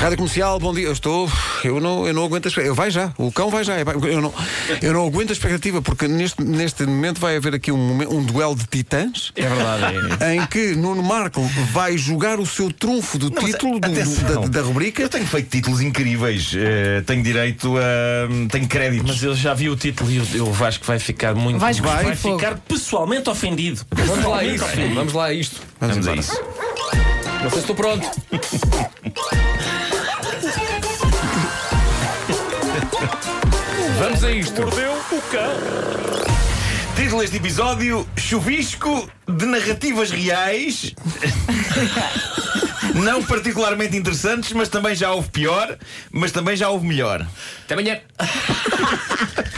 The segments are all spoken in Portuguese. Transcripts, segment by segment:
Rádio Comercial, bom dia. Eu estou. Eu não, eu não aguento a expectativa. Vai já, o cão vai já. Eu não, eu não aguento a expectativa, porque neste, neste momento vai haver aqui um, um duelo de titãs. É verdade. é. Em que Nuno Marco vai jogar o seu trunfo do Não, mas título do- atenção. da, da rubrica. Eu tenho feito títulos incríveis. eh, tenho direito a. tenho créditos. Mas eu já vi o título e eu, eu acho que vai ficar muito. Vai cuspir fogo. ficar pessoalmente ofendido. Vamos lá a ofendido. Vamos lá a isto. Vamos, Vamos a isso. Não sei se estou pronto. Vamos a isto. Mordeu o cão. Título deste episódio: Chuvisco de narrativas reais. Não particularmente interessantes, mas também já houve pior, mas também já houve melhor. Até amanhã.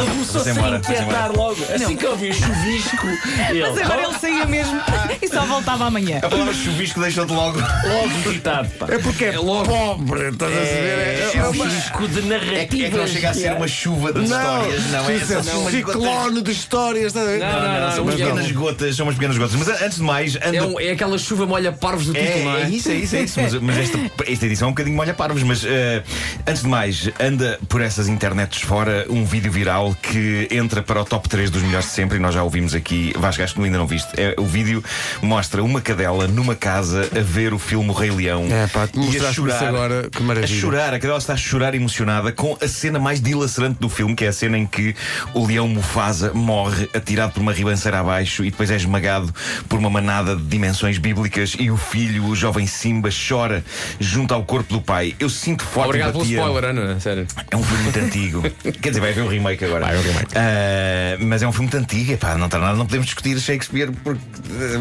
Ele começou Vamos a vamos inquietar logo. Assim que eu vi o chuvisco, ele Mas agora ele saía mesmo e só voltava amanhã. A palavra chuvisco deixou-te logo. logo irritado. Pá. É porque é, pobre, estás a ver? É, é Chuvisco de É que, narrativas. é que não chega a ser uma chuva de Não, histórias, não é? isso é um ciclone de histórias. estás a ver? Não, não, Não, são umas não. pequenas gotas, são umas pequenas gotas. Mas a- antes de mais, anda. É, um- é aquela chuva molha parvos do É, título, não é? é isso, é isso, é isso. Mas, mas esta, esta edição é um bocadinho molha parvos. Mas eh, antes de mais, anda por essas internets fora um vídeo viral que entra para o top 3 dos melhores de sempre e nós já ouvimos aqui. Vasco, acho que ainda não viste. É, o vídeo mostra uma cadela numa casa a ver o filme O Rei Leão É, pá, tu e a chorar. agora, que a maravilha. chorar, a cadela está a chorar emocionada com a cena mais dilacerante do filme, que é a cena em que o leão Mufasa morre atirado por uma ribanceira abaixo e depois é esmagado por uma manada de dimensões bíblicas e o filho, o jovem Simba, chora junto ao corpo do pai. Eu sinto forte Obrigado pelo empatia. spoiler, Ana. Sério. É um filme muito antigo. Quer dizer, vai haver um remake agora. Vai um remake. Ah, mas é um filme muito antigo. Epá, não está nada, não podemos discutir Shakespeare porque.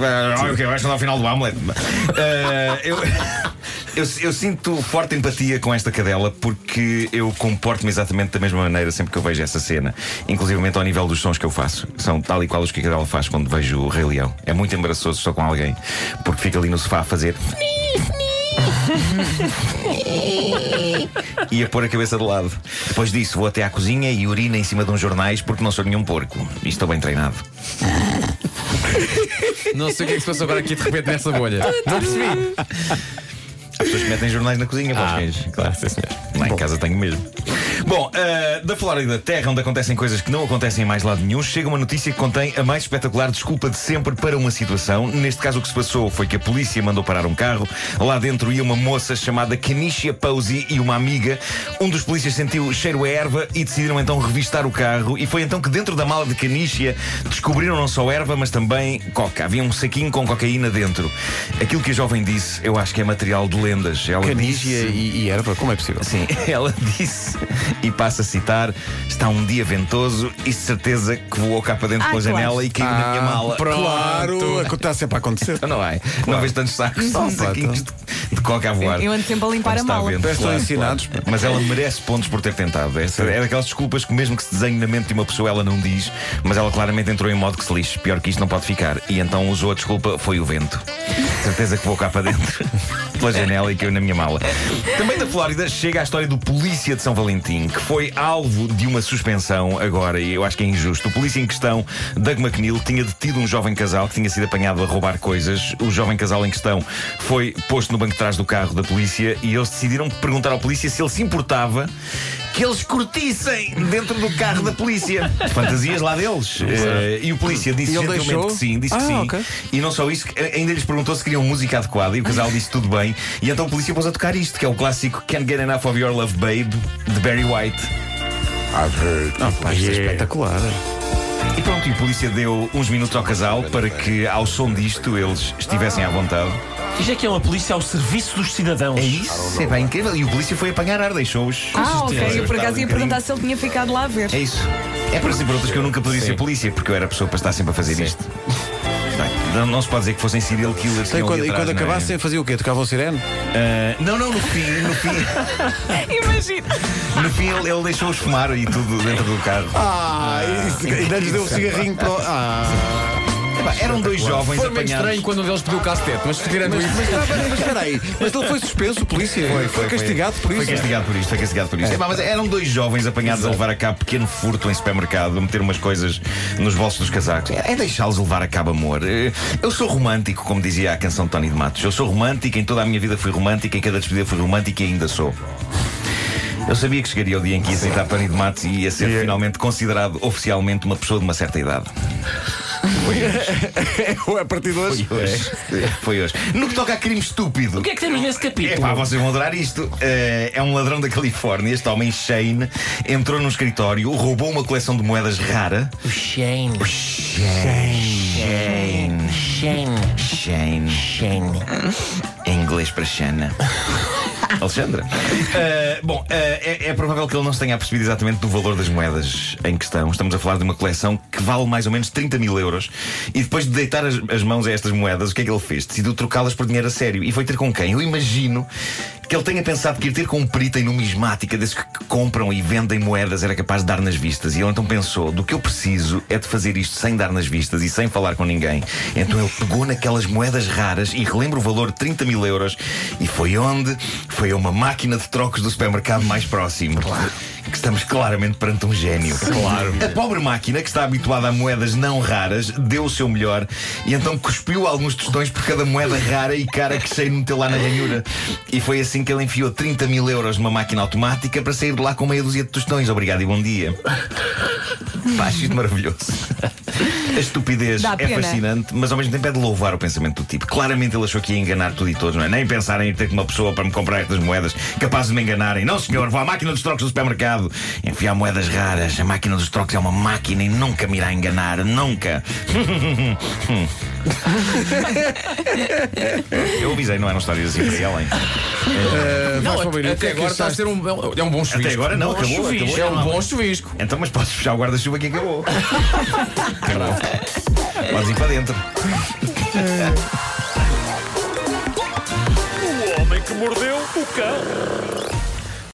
Ah, ok, vais ao final do Hamlet. Ah, eu, eu, eu sinto forte empatia com esta cadela porque eu comporto-me exatamente da mesma maneira sempre que eu vejo essa cena, inclusive ao nível dos sons que eu faço. São tal e qual os que a cadela faz quando vejo o Rei Leão. É muito embaraçoso estou com alguém porque fica ali no sofá a fazer. e a pôr a cabeça de lado. Depois disso, vou até à cozinha e urina em cima de uns jornais porque não sou nenhum porco. E estou bem treinado. Não sei o que é que se passou agora aqui de repente nessa bolha. Não percebi. As pessoas que metem jornais na cozinha para os cães. claro, sim, senhor. Lá em casa tenho mesmo. Bom, ah, da Flórida, terra onde acontecem coisas que não acontecem em mais lado nenhum, chega uma notícia que contém a mais espetacular desculpa de sempre para uma situação. Neste caso, o que se passou foi que a polícia mandou parar um carro. Lá dentro ia uma moça chamada Kanisha Posey e uma amiga. Um dos polícias sentiu cheiro a erva e decidiram então revistar o carro. E foi então que dentro da mala de Kanisha descobriram não só erva, mas também coca. Havia um saquinho com cocaína dentro. Aquilo que a jovem disse, eu acho que é material de lendas. Ela Canígia disse... e, e erva, como é possível? Sim, ela disse, e passa a citar: está um dia ventoso e certeza que voou cá para dentro Ah, pela claro. janela e caiu na minha mala. pronto. Claro, está sempre a acontecer. Então não é? Não vejo tantos sacos, só saquinhos de, de coca a voar. Eu ando sempre a limpar a mala. vento, claro, estão ensinados. claro. Mas ela merece pontos por ter tentado. Essa é daquelas desculpas que, mesmo que se desenhe na mente de uma pessoa, ela não diz, mas ela claramente entrou em modo que se lixe. Pior que isto não pode ficar. E então usou a desculpa: foi o vento. Certeza que vou cá para dentro, pela janela e caiu na minha mala. Também da Flórida chega a história do polícia de São Valentim, que foi alvo de uma suspensão agora, e eu acho que é injusto. O polícia em questão, Doug McNeil, tinha detido um jovem casal que tinha sido apanhado a roubar coisas. O jovem casal em questão foi posto no banco de trás do carro da polícia e eles decidiram perguntar ao polícia se ele se importava que eles curtissem dentro do carro da polícia. Fantasias lá deles. Eh, e o polícia disse E ele gentilmente deixou? que sim, disse que Ah, sim. ok. E não só isso, ainda lhes perguntou se queriam música adequada e o casal disse tudo bem. E então o polícia pôs a tocar isto, que é o clássico Can't Get Enough of Your Love Babe, de Barry White. Ah, pá, isto é espetacular. E pronto, e o polícia deu uns minutos ao casal para que, ao som disto, eles estivessem à vontade. Isto é que é uma polícia ao serviço dos cidadãos. É isso, é bem incrível. E o polícia foi apanhar ar, deixou-os. Ah, ok. Eu por acaso ia perguntar se ele tinha ficado lá a ver. É isso. É por assim por outras que eu nunca poderia ser polícia, porque eu era pessoa para estar sempre a fazer isto. Bem, Não, se pode dizer que fossem serial killers. Então, e quando, e quando é? acabassem, fazia o quê? Tocavam sirene? Ah, não, não, no fim, no fim, Imagina. no fim ele, ele deixou-os fumar e tudo dentro do carro. Ah, isso, ainda lhes deu o cigarrinho para. o- Ah. Epá, eram dois jovens Foi meio estranho quando um deles pediu o cassete, mas tirando Mas, isso. mas, espera aí, mas espera aí, mas ele foi suspenso, polícia. Foi, castigado por isso. Foi castigado por isto, foi castigado por isto. Epá, mas eram dois jovens apanhados a levar a cabo pequeno furto em supermercado, a meter umas coisas nos bolsos dos casacos. É, é deixá-los levar a cabo amor. Eh, Eu sou romântico, como dizia a canção de Tony de Matos. Eu sou romântico, em toda a minha vida fui romântico, em cada despedida fui romântico e ainda sou. Eu sabia que chegaria o dia em que ia citar Tony de Matos e ia ser finalmente considerado oficialmente uma pessoa de uma certa idade. Ou a partir de hoje. Foi hoje. Foi hoje. No que toca a crime estúpido. O que é que temos nesse É capítulo? pá, vocês vão adorar isto. Eh, é um ladrão da Califórnia. Este homem, Shane, entrou num escritório, roubou uma coleção de moedas rara. O Shane. Shane. Shane. Shane. Shane. Em inglês para Shana. Alexandra. Eh, bom, eh, é, é provável que ele não se tenha percebido exatamente do valor das moedas em questão. Estamos a falar de uma coleção que vale mais ou menos 30 mil euros. E depois de deitar as, as mãos a estas moedas, o que é que ele fez? Decidiu trocá-las por dinheiro a sério. E foi ter com quem? Eu imagino que ele tenha pensado que ir ter com um perito em numismática desses que compram e vendem moedas era capaz de dar nas vistas. E ele então pensou: do que eu preciso é de fazer isto sem dar nas vistas e sem falar com ninguém. Então ele pegou naquelas moedas raras e relembra o valor de 30 mil euros e foi onde? Foi a uma máquina de trocos do supermercado mais próximo. Claro. Que estamos claramente perante um gênio. Claro. A pobre máquina, que está habituada a moedas não raras, deu o seu melhor e então cuspiu alguns tostões por cada moeda rara e cara que cheio meteu lá na ranhura. E foi assim que ele enfiou 30 mil euros numa máquina automática para sair de lá com meia dúzia de tostões. Obrigado e bom dia. Pá, maravilhoso. A estupidez Dá é pena. fascinante, mas ao mesmo tempo é de louvar o pensamento do tipo. Claramente ele achou que ia enganar tudo e todos, não é? Nem pensar em ir ter com uma pessoa para me comprar estas moedas capazes de me enganarem. Não, senhor, vou à máquina dos trocos do supermercado enfiar moedas raras. A máquina dos trocos é uma máquina e nunca me irá enganar. Nunca. Eu avisei, não eram histórias assim para ir além. Uh, Não, vais para o Beirute. O que até é que agora está a ser um, é um bom chuvisco. Até agora não, acabou, acabou, É um não bom chuvisco. Então, mas podes fechar o guarda-chuva que acabou. Acabou. Podes ir para dentro. O homem que mordeu o cão.